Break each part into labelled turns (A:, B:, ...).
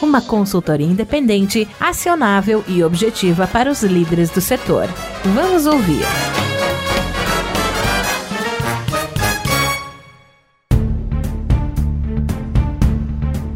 A: Uma consultoria independente, acionável e objetiva para os líderes do setor. Vamos ouvir.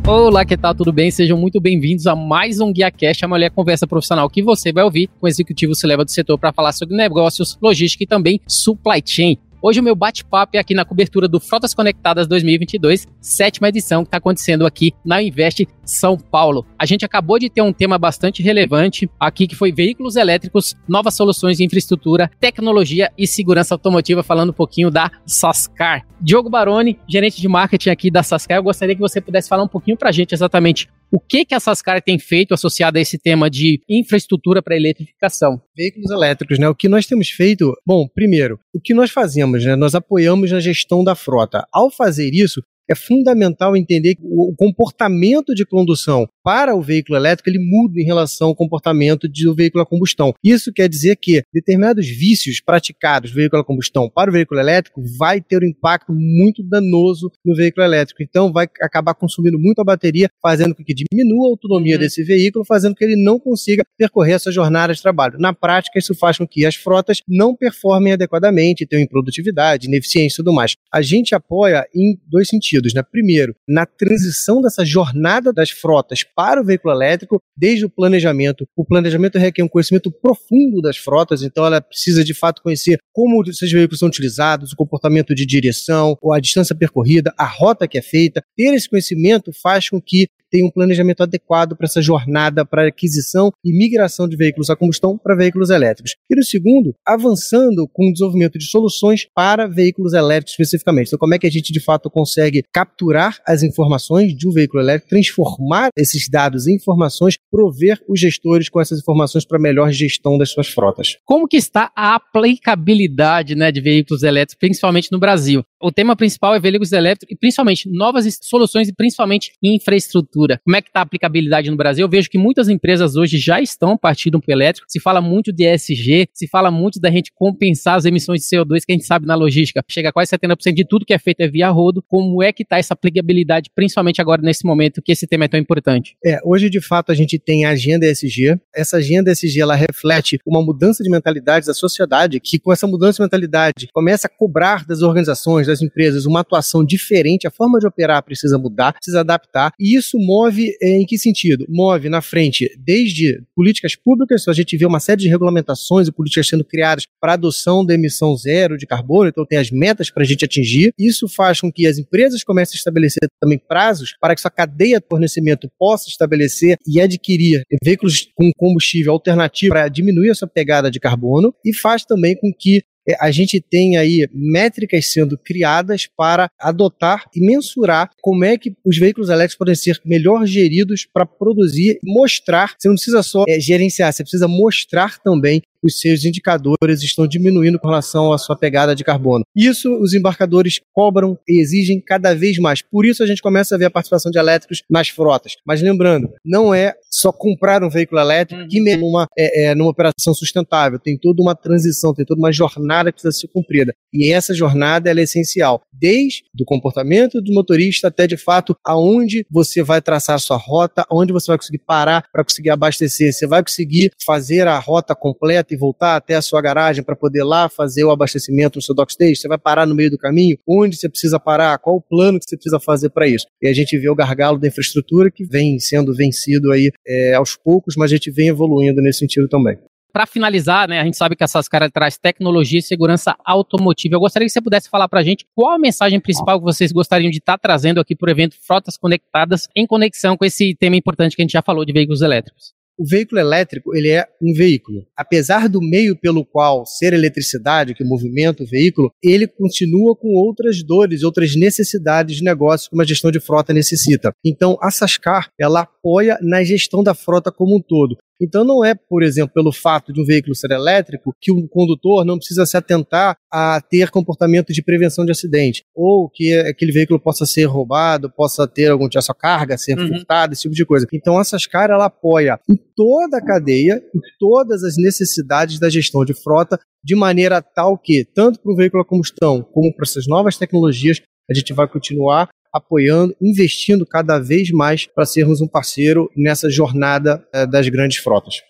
B: Olá, que tal? Tudo bem? Sejam muito bem-vindos a mais um GuiaCast, a mulher conversa profissional que você vai ouvir com o executivo se leva do setor para falar sobre negócios, logística e também supply chain. Hoje o meu bate-papo é aqui na cobertura do Frotas Conectadas 2022, sétima edição que está acontecendo aqui na Invest São Paulo. A gente acabou de ter um tema bastante relevante aqui que foi veículos elétricos, novas soluções de infraestrutura, tecnologia e segurança automotiva, falando um pouquinho da Sascar. Diogo Baroni, gerente de marketing aqui da Sascar, eu gostaria que você pudesse falar um pouquinho para a gente exatamente o que, que a Sascar tem feito associado a esse tema de infraestrutura para eletrificação?
C: Veículos elétricos, né? O que nós temos feito, bom, primeiro, o que nós fazemos, né? Nós apoiamos na gestão da frota. Ao fazer isso, é fundamental entender o comportamento de condução para o veículo elétrico ele muda em relação ao comportamento do veículo a combustão. Isso quer dizer que determinados vícios praticados do veículo a combustão para o veículo elétrico vai ter um impacto muito danoso no veículo elétrico. Então vai acabar consumindo muito a bateria, fazendo com que diminua a autonomia uhum. desse veículo, fazendo com que ele não consiga percorrer essa jornada de trabalho. Na prática, isso faz com que as frotas não performem adequadamente, tenham improdutividade, ineficiência e tudo mais. A gente apoia em dois sentidos. Né? Primeiro, na transição dessa jornada das frotas para o veículo elétrico, desde o planejamento. O planejamento requer um conhecimento profundo das frotas, então ela precisa de fato conhecer como esses veículos são utilizados, o comportamento de direção, a distância percorrida, a rota que é feita. Ter esse conhecimento faz com que tem um planejamento adequado para essa jornada para aquisição e migração de veículos a combustão para veículos elétricos. E no segundo, avançando com o desenvolvimento de soluções para veículos elétricos especificamente. Então, como é que a gente de fato consegue capturar as informações de um veículo elétrico, transformar esses dados em informações, prover os gestores com essas informações para melhor gestão das suas frotas.
B: Como que está a aplicabilidade né, de veículos elétricos, principalmente no Brasil? O tema principal é veículos elétricos e principalmente novas soluções e principalmente infraestrutura como é que está a aplicabilidade no Brasil? Eu vejo que muitas empresas hoje já estão partindo para o elétrico. Se fala muito de ESG, se fala muito da gente compensar as emissões de CO2 que a gente sabe na logística. Chega a quase 70% de tudo que é feito é via rodo. Como é que está essa aplicabilidade, principalmente agora nesse momento que esse tema é tão importante?
C: É, hoje de fato a gente tem a agenda ESG. Essa agenda ESG ela reflete uma mudança de mentalidade da sociedade que com essa mudança de mentalidade começa a cobrar das organizações, das empresas uma atuação diferente, a forma de operar precisa mudar, precisa adaptar e isso move eh, em que sentido? Move na frente desde políticas públicas, a gente vê uma série de regulamentações e políticas sendo criadas para adoção da emissão zero de carbono, então tem as metas para a gente atingir. Isso faz com que as empresas comecem a estabelecer também prazos para que sua cadeia de fornecimento possa estabelecer e adquirir veículos com combustível alternativo para diminuir a sua pegada de carbono e faz também com que é, a gente tem aí métricas sendo criadas para adotar e mensurar como é que os veículos elétricos podem ser melhor geridos para produzir, mostrar. Você não precisa só é, gerenciar, você precisa mostrar também os seus indicadores estão diminuindo com relação à sua pegada de carbono. Isso os embarcadores cobram e exigem cada vez mais. Por isso a gente começa a ver a participação de elétricos nas frotas. Mas lembrando, não é só comprar um veículo elétrico que uhum. numa, é, é, numa operação sustentável. Tem toda uma transição, tem toda uma jornada que precisa ser cumprida. E essa jornada é essencial, desde o comportamento do motorista até de fato aonde você vai traçar a sua rota, aonde você vai conseguir parar para conseguir abastecer. Você vai conseguir fazer a rota completa e voltar até a sua garagem para poder lá fazer o abastecimento no seu dockstage? Você vai parar no meio do caminho? Onde você precisa parar? Qual o plano que você precisa fazer para isso? E a gente vê o gargalo da infraestrutura que vem sendo vencido aí é, aos poucos, mas a gente vem evoluindo nesse sentido também.
B: Para finalizar, né, a gente sabe que essas caras traz tecnologia e segurança automotiva. Eu gostaria que você pudesse falar para a gente qual a mensagem principal que vocês gostariam de estar tá trazendo aqui para o evento Frotas Conectadas em conexão com esse tema importante que a gente já falou de veículos elétricos
C: o veículo elétrico ele é um veículo. Apesar do meio pelo qual ser eletricidade, que movimenta o veículo, ele continua com outras dores, outras necessidades de negócio que uma gestão de frota necessita. Então, a Sascar ela apoia na gestão da frota como um todo. Então não é, por exemplo, pelo fato de um veículo ser elétrico que o condutor não precisa se atentar a ter comportamento de prevenção de acidente, ou que aquele veículo possa ser roubado, possa ter algum tipo de carga ser uhum. furtada, esse tipo de coisa. Então essas caras ela apoia em toda a cadeia, em todas as necessidades da gestão de frota, de maneira tal que, tanto para o veículo a combustão como para essas novas tecnologias, a gente vai continuar apoiando, investindo cada vez mais para sermos um parceiro nessa jornada é, das grandes frotas.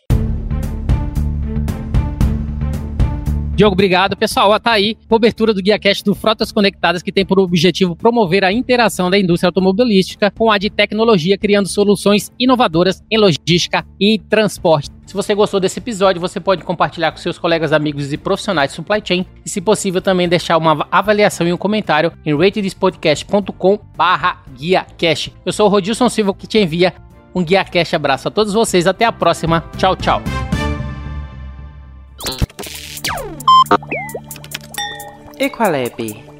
B: Diogo, obrigado. Pessoal, tá aí cobertura do GuiaCast do Frotas Conectadas, que tem por objetivo promover a interação da indústria automobilística com a de tecnologia, criando soluções inovadoras em logística e transporte. Se você gostou desse episódio, você pode compartilhar com seus colegas, amigos e profissionais de supply chain e, se possível, também deixar uma avaliação e um comentário em ratedspodcast.com barra GuiaCast. Eu sou o Rodilson Silva, que te envia um GuiaCast abraço a todos vocês. Até a próxima. Tchau, tchau.
A: Equalabi.